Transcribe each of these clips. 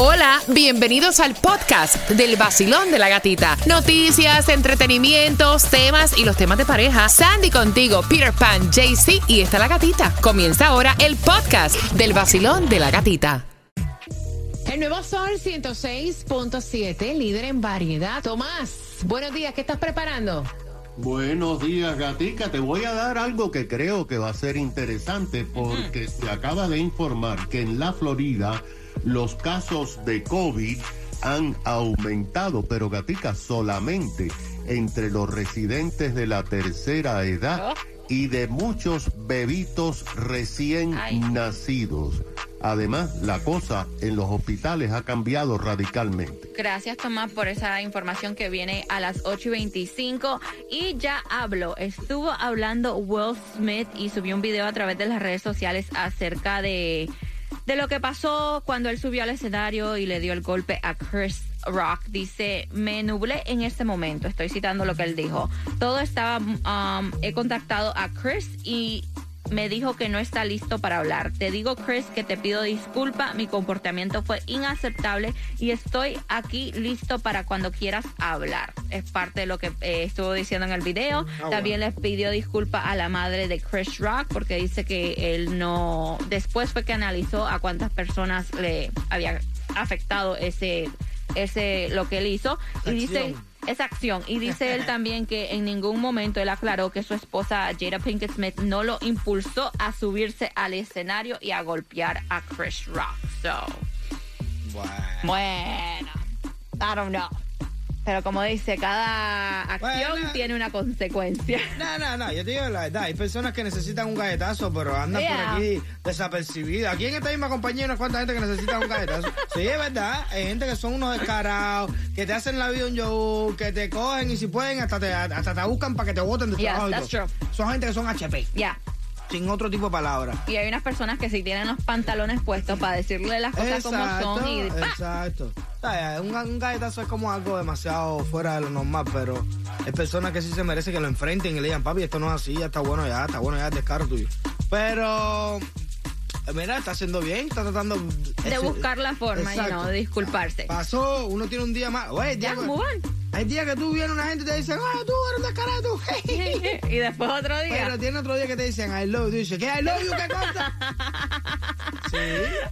Hola, bienvenidos al podcast del vacilón de la gatita. Noticias, entretenimientos, temas y los temas de pareja. Sandy contigo, Peter Pan, JC y está la gatita. Comienza ahora el podcast del vacilón de la gatita. El nuevo Sol 106.7, líder en variedad. Tomás, buenos días, ¿qué estás preparando? Buenos días, gatica. Te voy a dar algo que creo que va a ser interesante porque se acaba de informar que en la Florida los casos de COVID han aumentado, pero gatica solamente entre los residentes de la tercera edad y de muchos bebitos recién nacidos. Además, la cosa en los hospitales ha cambiado radicalmente. Gracias, Tomás, por esa información que viene a las 8 y 25. Y ya hablo, estuvo hablando Will Smith y subió un video a través de las redes sociales acerca de, de lo que pasó cuando él subió al escenario y le dio el golpe a Chris Rock. Dice, me nublé en este momento, estoy citando lo que él dijo. Todo estaba, um, he contactado a Chris y me dijo que no está listo para hablar. Te digo, Chris, que te pido disculpa. Mi comportamiento fue inaceptable y estoy aquí listo para cuando quieras hablar. Es parte de lo que eh, estuvo diciendo en el video. También les pidió disculpa a la madre de Chris Rock porque dice que él no. Después fue que analizó a cuántas personas le había afectado ese, ese lo que él hizo y dice esa acción. Y dice él también que en ningún momento él aclaró que su esposa Jada Pinkett Smith no lo impulsó a subirse al escenario y a golpear a Chris Rock. So, Bueno. bueno, I don't know. Pero como dice, cada acción Bueno. tiene una consecuencia. No, no, no, yo te digo la verdad. Hay personas que necesitan un galletazo, pero andan Yeah. por aquí desapercibidas. Aquí en esta misma compañía hay unas cuantas gente que necesita un galletazo. Sí, es verdad. Hay gente que son unos descarados, que te hacen la vida un show, que te cogen y si pueden hasta te, hasta te buscan para que te voten de Yes, trabajo. that's true. Son gente que son HP, Ya. Sin otro tipo de palabras. Y hay unas personas que sí tienen los pantalones puestos para decirle las cosas como son y ¡pa! exacto. Un, un galletazo es como algo demasiado fuera de lo normal, pero hay personas que sí se merecen que lo enfrenten y le digan, papi, esto no es así, ya está bueno ya, está bueno ya, es descaro tuyo. Pero, mira, está haciendo bien, está tratando de ese- buscar la forma, Exacto. know, de disculparse. Pasó, uno tiene un día más. Oye, Ya, on. Hay días que tú vienes una gente y te dicen, ah, tú eres un descarado, y después otro día. Pero tiene otro día que te dicen, I love you. Tú dices, ¿qué I love you? ¿Qué cosa? sí,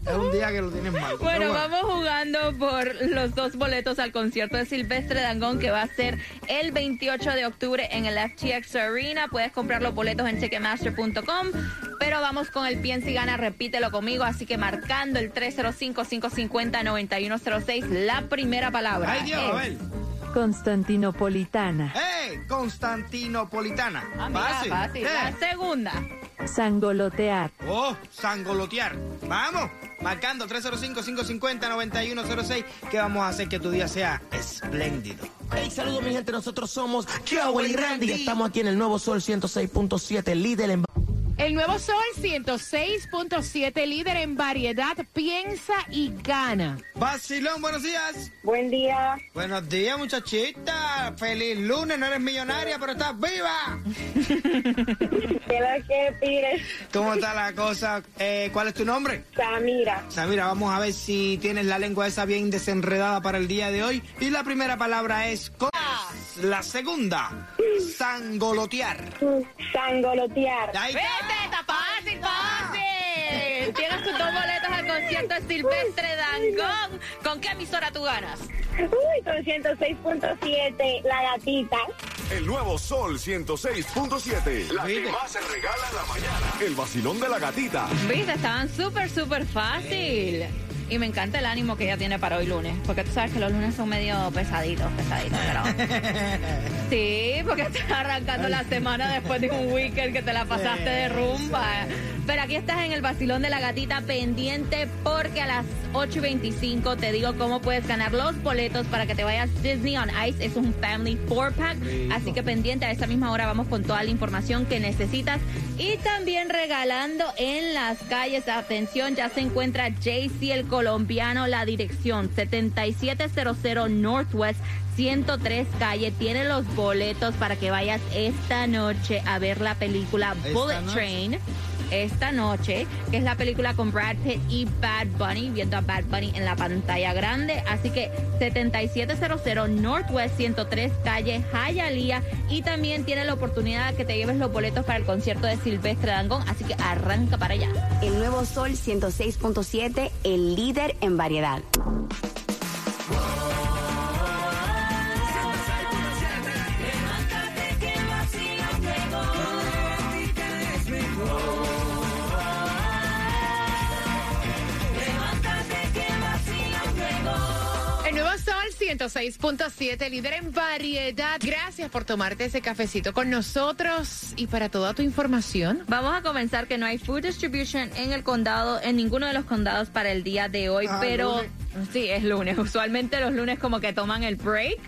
es un día que lo tienes mal. Bueno, Pero vamos jugando por los dos boletos al concierto de Silvestre Dangón que va a ser el 28 de octubre en el FTX Arena. Puedes comprar los boletos en checkemaster.com. Pero vamos con el piensa y gana, repítelo conmigo. Así que marcando el 305-550-9106, la primera palabra. Ay, Dios, a es- ver. Constantinopolitana, ¡Hey! Constantinopolitana. Ah, mira, fácil. fácil. ¿Qué? La segunda. sangolotear, Oh, sangolotear. Vamos. Marcando 305-550-9106. Que vamos a hacer que tu día sea espléndido. Hey, saludos mi gente, nosotros somos Joel y Randy. Estamos aquí en el Nuevo Sol 106.7, líder en... El nuevo Sol 106.7, líder en variedad. Piensa y gana. Vacilón, buenos días. Buen día, Buenos días, muchachita. Feliz lunes. No eres millonaria, pero estás viva. ¿qué es lo que pides? ¿Cómo está la cosa? Eh, ¿Cuál es tu nombre? Samira, Samira, vamos a ver si tienes la lengua esa bien desenredada para el día de hoy. Y la primera palabra es con... La segunda, sangolotear. sangolotear, Ahí ¡Vete! está. ¡Está fácil, fácil! Tienes tus dos boletos al concierto de Silvestre Dangón. ¿Con qué emisora tú ganas? uy, con 106.7, la gatita. El nuevo Sol 106.7. La que ¿Viste? más se regala en la mañana. El vacilón de la gatita. Viste, estaban súper, súper fácil. Y me encanta el ánimo que ella tiene para hoy lunes. Porque tú sabes que los lunes son medio pesaditos, pesaditos. Pero... Sí, porque estás arrancando la semana después de un weekend que te la pasaste de rumba. Pero aquí estás en el vacilón de la gatita pendiente porque a las 8 y 25 te digo cómo puedes ganar los boletos para que te vayas Disney on Ice. Es un Family 4-pack. Así que pendiente a esa misma hora vamos con toda la información que necesitas. Y también regalando en las calles. Atención, ya se encuentra JC el colombiano. La dirección 7700 Northwest 103 calle. Tiene los boletos para que vayas esta noche a ver la Esta Bullet noche. Train. Esta noche, que es la película con Brad Pitt y Bad Bunny, viendo a Bad Bunny en la pantalla grande. Así que 7700 Northwest 103, calle Hialeah. Y también tiene la oportunidad de que te lleves los boletos para el concierto de Silvestre Dangón. Así que arranca para allá. El nuevo Sol 106.7, el líder en variedad. 106.7, líder en variedad. Gracias por tomarte ese cafecito con nosotros y para toda tu información. Vamos a comenzar que no hay food distribution en el condado, en ninguno de los condados para el día de hoy, Ah, pero lunes. sí, es lunes. Usualmente los lunes como que toman el break,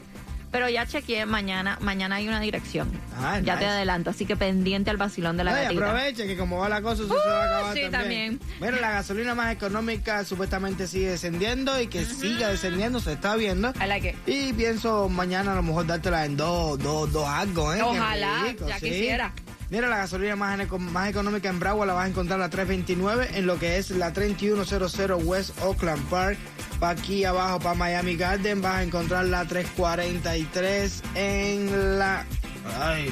pero ya chequeé mañana, mañana hay una dirección. Ah, ya te adelanto, así que pendiente al vacilón de la Ay, gatita. aproveche que como va la cosa, eso se va a acabar Uh, sí, también. también. Mira, la gasolina más económica supuestamente sigue descendiendo y que siga descendiendo, se está viendo. I like it. Y pienso mañana a lo mejor dártela en dos, dos, dos algo, ¿eh? Ojalá, rico, ya sí. quisiera. Mira, la gasolina más, más económica en Broward la vas a encontrar a la 329 en lo que es la 3100 West Oakland Park. Pa' aquí abajo, para Miami Garden, vas a encontrar la 343 en la... Ay,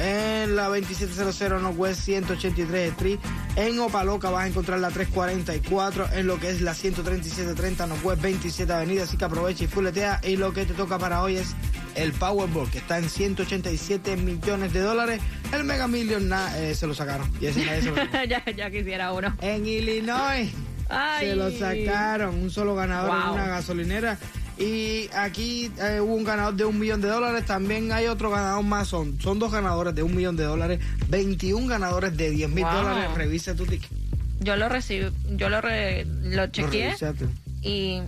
en la 2700 Northwest 183 Street. En Opaloca vas a encontrar la 344 en lo que es la 13730 Northwest 27 Avenida. Así que aprovecha y fuletea. Y lo que te toca para hoy es el Powerball, que está en 187 millones de dólares. El Mega Million na- eh, se lo sacaron. Y ese nadie se lo sacó. ya, ya quisiera uno. En Illinois Ay. se lo sacaron. Un solo ganador en una gasolinera. Y aquí eh, hubo un ganador de un millón de dólares. También hay otro ganador más. Son, son dos ganadores de un millón de dólares. 21 ganadores de 10 mil Wow. dólares. Revisa tu ticket. Yo lo recibí, yo lo, re- lo chequeé y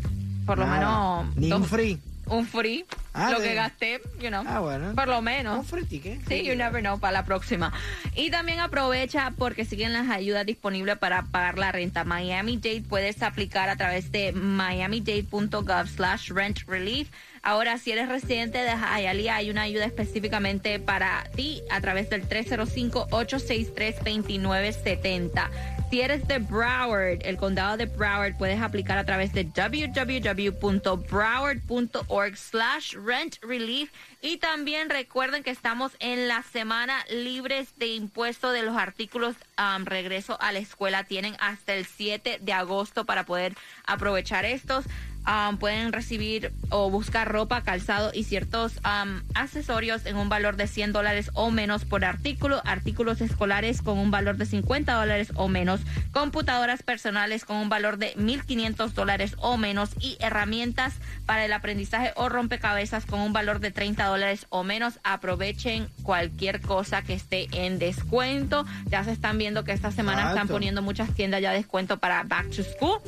por lo menos... Ni un free. Un free. Ah, lo de- que gasté, you know. Ah, bueno. Por lo menos. Un free ticket. Sí, you never know para la próxima. Y también aprovecha porque siguen las ayudas disponibles para pagar la renta. Miami Dade puedes aplicar a través de miamidade.gov slash rent relief. Ahora, si eres residente de Hialeah, hay una ayuda específicamente para ti a través del 305-863-2970. Si eres de Broward, el condado de Broward, puedes aplicar a través de www.broward.org slash rent relief. Y también recuerden que estamos en la semana libres de impuesto de los artículos um, regreso a la escuela. Tienen hasta el 7 de agosto para poder aprovechar estos. Um, pueden recibir o buscar ropa, calzado y ciertos um, accesorios en un valor de 100 dólares o menos por artículo, artículos escolares con un valor de 50 dólares o menos, computadoras personales con un valor de 1.500 dólares o menos y herramientas para el aprendizaje o rompecabezas con un valor de 30 dólares o menos. Aprovechen cualquier cosa que esté en descuento. Ya se están viendo que esta semana están poniendo muchas tiendas ya descuento para Back to School.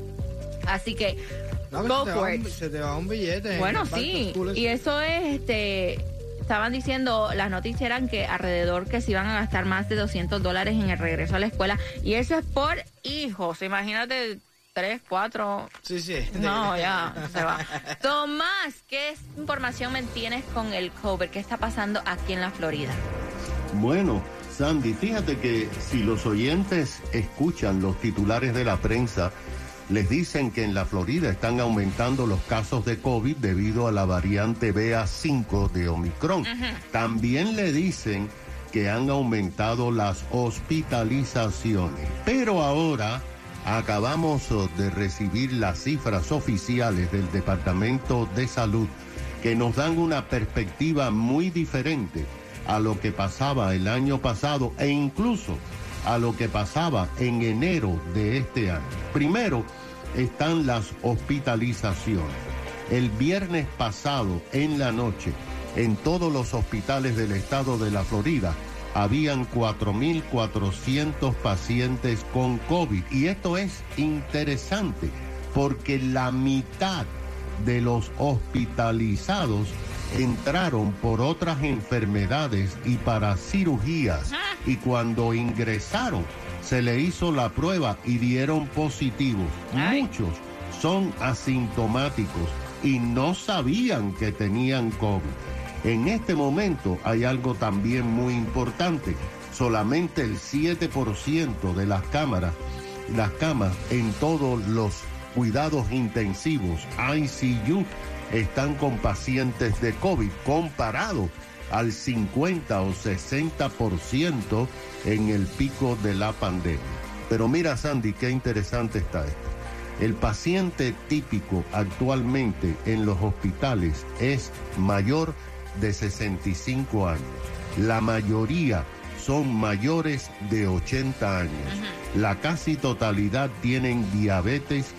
Así que No, Go se, te for va it. un, se te va un billete. bueno, sí, y eso es, este, estaban diciendo, las noticias eran que alrededor que se iban a gastar más de 200 dólares en el regreso a la escuela, y eso es por hijos, imagínate, tres, cuatro, Sí, sí. no, ya, se va. Tomás, ¿qué información me tienes con el COVID? ¿Qué está pasando aquí en la Florida? Bueno, Sandy, fíjate que si los oyentes escuchan los titulares de la prensa, les dicen que en la Florida están aumentando los casos de COVID debido a la variante BA5 de Omicron. También le dicen que han aumentado las hospitalizaciones. Pero ahora acabamos de recibir las cifras oficiales del Departamento de Salud que nos dan una perspectiva muy diferente a lo que pasaba el año pasado e incluso a lo que pasaba en enero de este año. Primero están las hospitalizaciones. El viernes pasado en la noche, en todos los hospitales del estado de la Florida, habían 4.400 pacientes con COVID. Y esto es interesante porque la mitad de los hospitalizados entraron por otras enfermedades y para cirugías y cuando ingresaron se le hizo la prueba y dieron positivos. Muchos son asintomáticos y no sabían que tenían COVID. En este momento hay algo también muy importante. solamente el 7% de las cámaras, las camas en todos los cuidados intensivos, ICU, están con pacientes de COVID comparado al 50 o 60% en el pico de la pandemia. Pero mira Sandy, qué interesante está esto. El paciente típico actualmente en los hospitales es mayor de 65 años. La mayoría son mayores de 80 años. La casi totalidad tienen diabetes,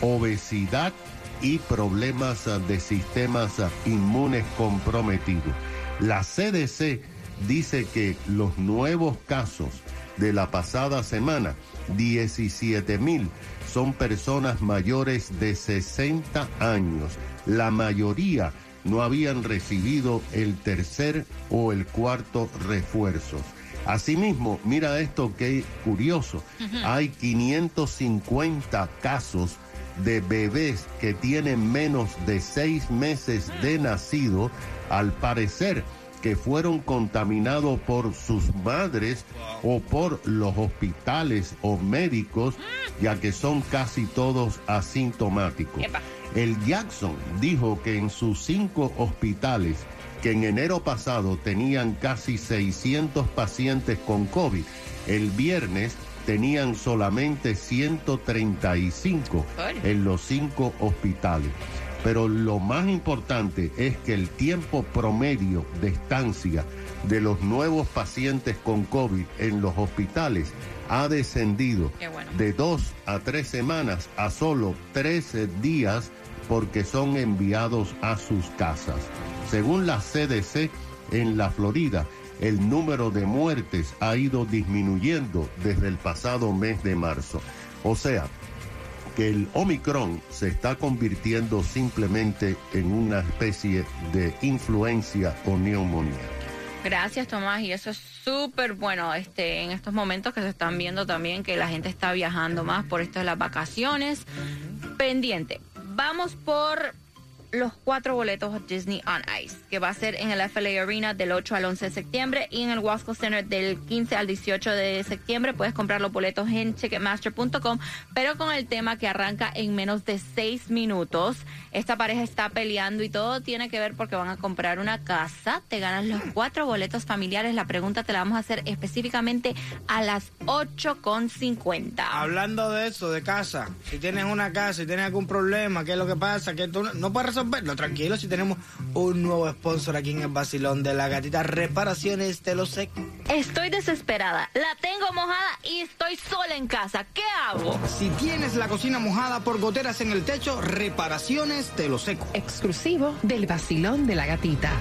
obesidad y problemas ah, de sistemas ah, inmunes comprometidos. La CDC dice que los nuevos casos de la pasada semana, 17 mil, son personas mayores de 60 años. La mayoría no habían recibido el tercer o el cuarto refuerzos. Asimismo, mira esto que curioso, hay 550 casos de bebés que tienen menos de seis meses de nacido, al parecer que fueron contaminados por sus madres o por los hospitales o médicos, ya que son casi todos asintomáticos. El Jackson dijo que en sus cinco hospitales, que en enero pasado tenían casi 600 pacientes con COVID, el viernes tenían solamente 135 en los cinco hospitales. Pero lo más importante es que el tiempo promedio de estancia de los nuevos pacientes con COVID en los hospitales ha descendido de dos a tres semanas a solo 13 días porque son enviados a sus casas. Según la CDC, en la Florida, el número de muertes ha ido disminuyendo desde el pasado mes de marzo. O sea, que el Omicron se está convirtiendo simplemente en una especie de influencia o neumonía. Gracias, Tomás. Y eso es súper bueno este, en estos momentos que se están viendo también que la gente está viajando más por esto de las vacaciones. Pendiente. Vamos por los cuatro boletos Disney on Ice, que va a ser en el FLA Arena del 8 al 11 de septiembre y en el Wasco Center del 15 al 18 de septiembre. Puedes comprar los boletos en Ticketmaster.com, pero con el tema que arranca en menos de seis minutos. Esta pareja está peleando y todo tiene que ver porque van a comprar una casa. Te ganas los cuatro boletos familiares. La pregunta te la vamos a hacer específicamente a las 8.50. Hablando de eso, de casa, si tienes una casa y tienes algún problema, ¿qué es lo que pasa? Que tú no- no puedes resolverlo. Tranquilo, si tenemos un nuevo sponsor aquí en el Basilón de la Gatita Reparaciones, te lo sé. Estoy desesperada, la tengo mojada y estoy sola en casa. ¿Qué hago? Si tienes la cocina mojada por goteras en el techo, reparaciones te lo seco. Exclusivo del vacilón de la gatita.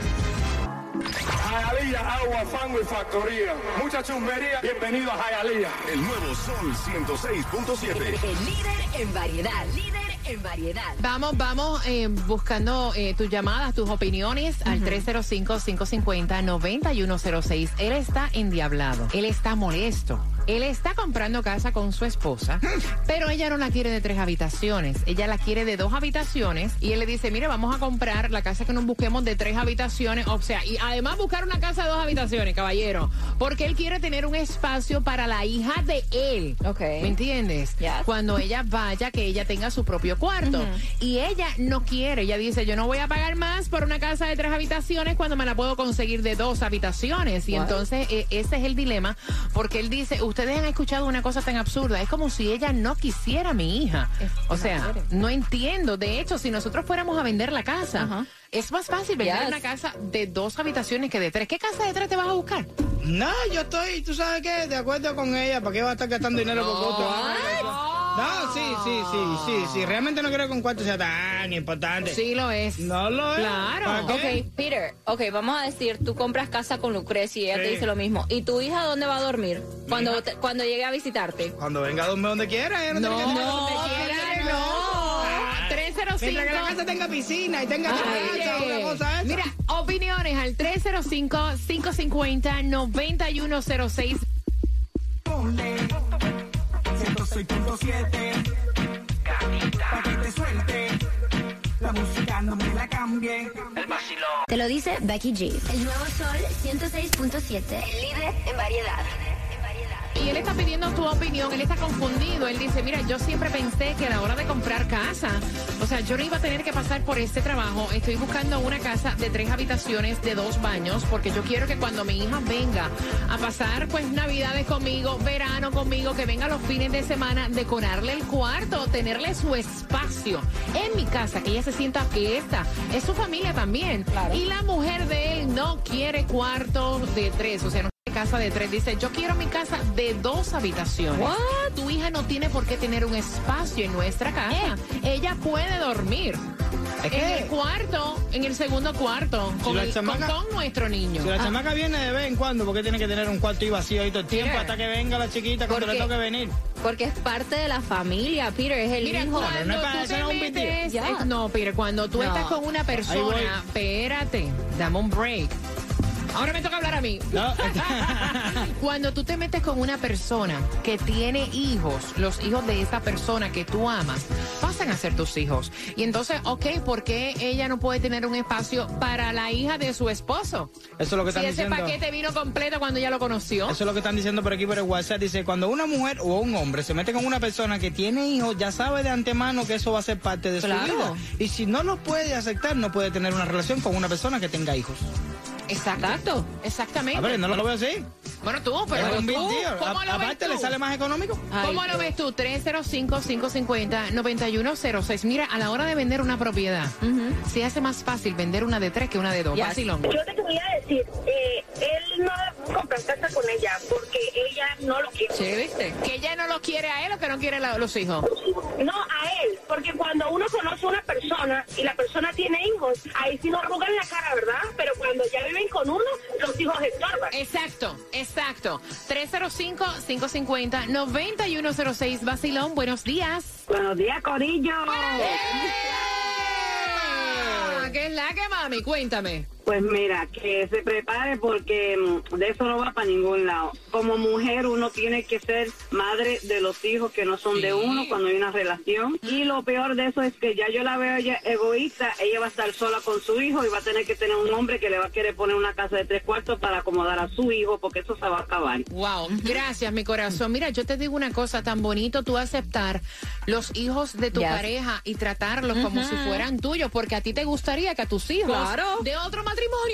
Jayalía, agua, fango y factoría. Mucha chumbería. Bienvenido a Jayalía. El nuevo Sol 106.7. El líder en variedad. Líder en variedad. Vamos, vamos eh, buscando eh, tus llamadas, tus opiniones al 305-550-9106. Él está endiablado, él está molesto. Él está comprando casa con su esposa, pero ella no la quiere de tres habitaciones. Ella la quiere de dos habitaciones. Y él le dice, mire, vamos a comprar la casa que nos busquemos de tres habitaciones. O sea, y además buscar una casa de dos habitaciones, caballero. Porque él quiere tener un espacio para la hija de él. Ok. ¿Me entiendes? Yes. Cuando ella vaya, que ella tenga su propio cuarto. Y ella no quiere. Ella dice, yo no voy a pagar más por una casa de tres habitaciones cuando me la puedo conseguir de dos habitaciones. Y What? entonces eh, ese es el dilema, porque él dice, ustedes han escuchado una cosa tan absurda, es como si ella no quisiera a mi hija. Es que o no sea, no entiendo. De hecho, si nosotros fuéramos a vender la casa, Ajá. es más fácil vender Yes. una casa de dos habitaciones que de tres. ¿Qué casa de tres te vas a buscar? No, yo estoy, tú sabes qué, de acuerdo con ella, ¿para qué va a estar gastando dinero por otro? No, sí, sí, sí, sí, sí, realmente no creo que un cuarto sea tan importante. Sí lo es. No lo es. Claro. Ok, Peter, ok, vamos a decir, tú compras casa con Lucrecia y ella te dice lo mismo. ¿Y tu hija dónde va a dormir? Cuando, te- cuando llegue a visitarte. Cuando venga a dormir donde quiera, ella no, No, tiene que no, donde quiera, no. Ah, 305. Mientras que la casa tenga piscina y tenga terraza, una cosa esa. Mira, opiniones al 305-550-9106. 106.7. Pa' que te suelte. La música no me la cambien. El vacilón. Te lo dice Becky G. El nuevo sol 106.7. El líder en variedad. Y él está pidiendo tu opinión, él está confundido. Él dice, mira, yo siempre pensé que a la hora de comprar casa, o sea, yo no iba a tener que pasar por este trabajo. Estoy buscando una casa de tres habitaciones, de dos baños, porque yo quiero que cuando mi hija venga a pasar pues navidades conmigo, verano conmigo, que venga los fines de semana, decorarle el cuarto, tenerle su espacio en mi casa, que ella se sienta que esta es su familia también. Y la mujer de él no quiere cuarto de tres, o sea, no casa de tres. Dice, yo quiero mi casa de dos habitaciones. Tu hija no tiene por qué tener un espacio en nuestra casa. Ella puede dormir. Es En el cuarto, en el segundo cuarto, con, la el- con chamaca- todo nuestro niño. Si la Ah, chamaca viene de vez en cuando, ¿por qué tiene que tener un cuarto ahí vacío ahí todo el tiempo hasta que venga la chiquita cuando le toque venir? Porque es parte de la familia, Peter, es el Mira, hijo. cuando no es para tú es eh, no, pero cuando tú No. estás con una persona, espérate, dame un break. Ahora me toca hablar a mí. No. Cuando tú te metes con una persona que tiene hijos, los hijos de esa persona que tú amas, pasan a ser tus hijos. Y entonces, ok, ¿por qué ella no puede tener un espacio para la hija de su esposo? Eso es lo que Si están ese diciendo. paquete vino completo cuando ella lo conoció. Eso es lo que están diciendo por aquí por el WhatsApp. Dice, cuando una mujer o un hombre se mete con una persona que tiene hijos, ya sabe de antemano que eso va a ser parte de Claro. su vida. Y si no lo puede aceptar, no puede tener una relación con una persona que tenga hijos. Exacto. Exactamente. A ver, no lo veo así. Bueno, tú, pero tú. ¿cómo A- lo ves Aparte, tú? le sale más económico. ¿Cómo Ay, lo ves tú? 305-550-9106. Mira, a la hora de vender una propiedad, se hace más fácil vender una de tres que una de dos. Yes. Yo te quería decir, eh, él no compra casa con ella porque ella no lo quiere. Sí, ¿viste? Que ella no lo quiere a él o que no quiere la- los hijos. No, a él, porque cuando uno conoce a una persona y la persona tiene hijos, ahí sí no arrugan la cara, ¿verdad? Pero cuando ya viven con uno, los hijos estorban. Exacto, exacto. 305-550-9106. Vacilón, buenos días. Buenos días, Corillo. ¿Qué es la que, mami? Cuéntame. Pues mira, que se prepare porque mm, de eso no va para ningún lado. Como mujer uno tiene que ser madre de los hijos que no son de uno cuando hay una relación. Y lo peor de eso es que ya yo la veo ella egoísta, ella va a estar sola con su hijo y va a tener que tener un hombre que le va a querer poner una casa de tres cuartos para acomodar a su hijo porque eso se va a acabar. Wow, gracias, mi corazón. Mira, yo te digo una cosa, tan bonito tú aceptar los hijos de tu Yes. pareja y tratarlos como si fueran tuyos, porque a ti te gustaría que a tus hijos Claro. de otro matrimonio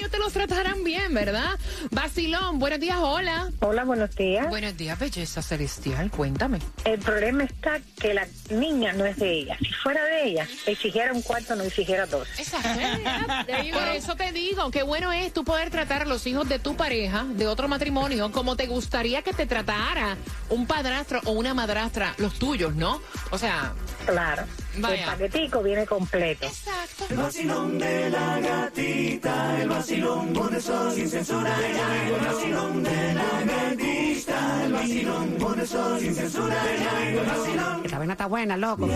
te los trataran bien, ¿verdad? Vacilón, buenos días, hola. Hola, buenos días. Buenos días, belleza celestial, cuéntame. El problema está que la niña no es de ella. Si fuera de ella, exigiera un cuarto, no exigiera dos. Exacto. Por eso te digo, qué bueno es tú poder tratar a los hijos de tu pareja, de otro matrimonio, como te gustaría que te tratara un padrastro o una madrastra, los tuyos, ¿no? O sea, Claro. Vaya. El paquetico viene completo. exacto. El vacilón de la gatita, el vacilón por eso sin censura. El vacilón de la gatita, el vacilón por eso sin censura. El vacilón. Esta vaina está buena, loco.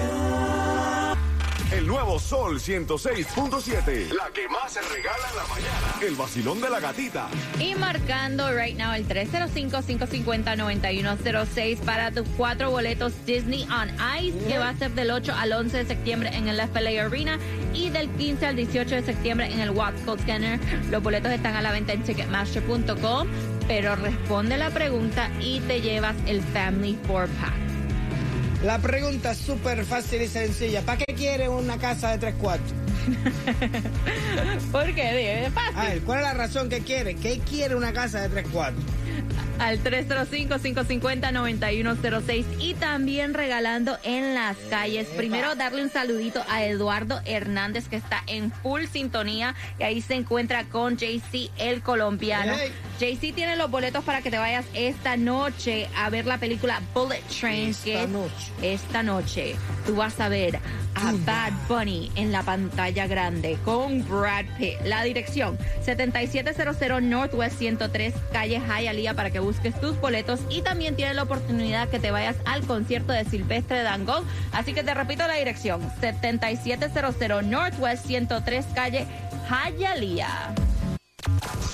El nuevo Sol 106.7. La que más se regala en la mañana. El vacilón de la gatita. Y marcando right now el 305-550-9106 para tus cuatro boletos Disney on Ice, que va a ser del 8 al 11 de septiembre en el FLA Arena y del 15 al 18 de septiembre en el Watts Scanner. Los boletos están a la venta en ticketmaster.com, pero responde la pregunta y te llevas el Family 4-Pack. La pregunta es súper fácil y sencilla. ¿Para qué quiere una casa de tres cuartos? ¿Por qué? Es fácil. A ver, ¿cuál es la razón que quiere? ¿Qué quiere una casa de tres cuartos? al 305-550-9106 y también regalando en las calles. Primero darle un saludito a Eduardo Hernández que está en full sintonía y ahí se encuentra con JC el colombiano. Hey. JC tiene los boletos para que te vayas esta noche a ver la película Bullet Train. Esta que es noche. esta noche tú vas a ver a Bad Bunny en la pantalla grande con Brad Pitt. La dirección 7700 Northwest 103 calle Hialeah para que busques tus boletos y también tienes la oportunidad que te vayas al concierto de Silvestre Dangond. Así que te repito la dirección 7700 Northwest 103 calle Hialeah.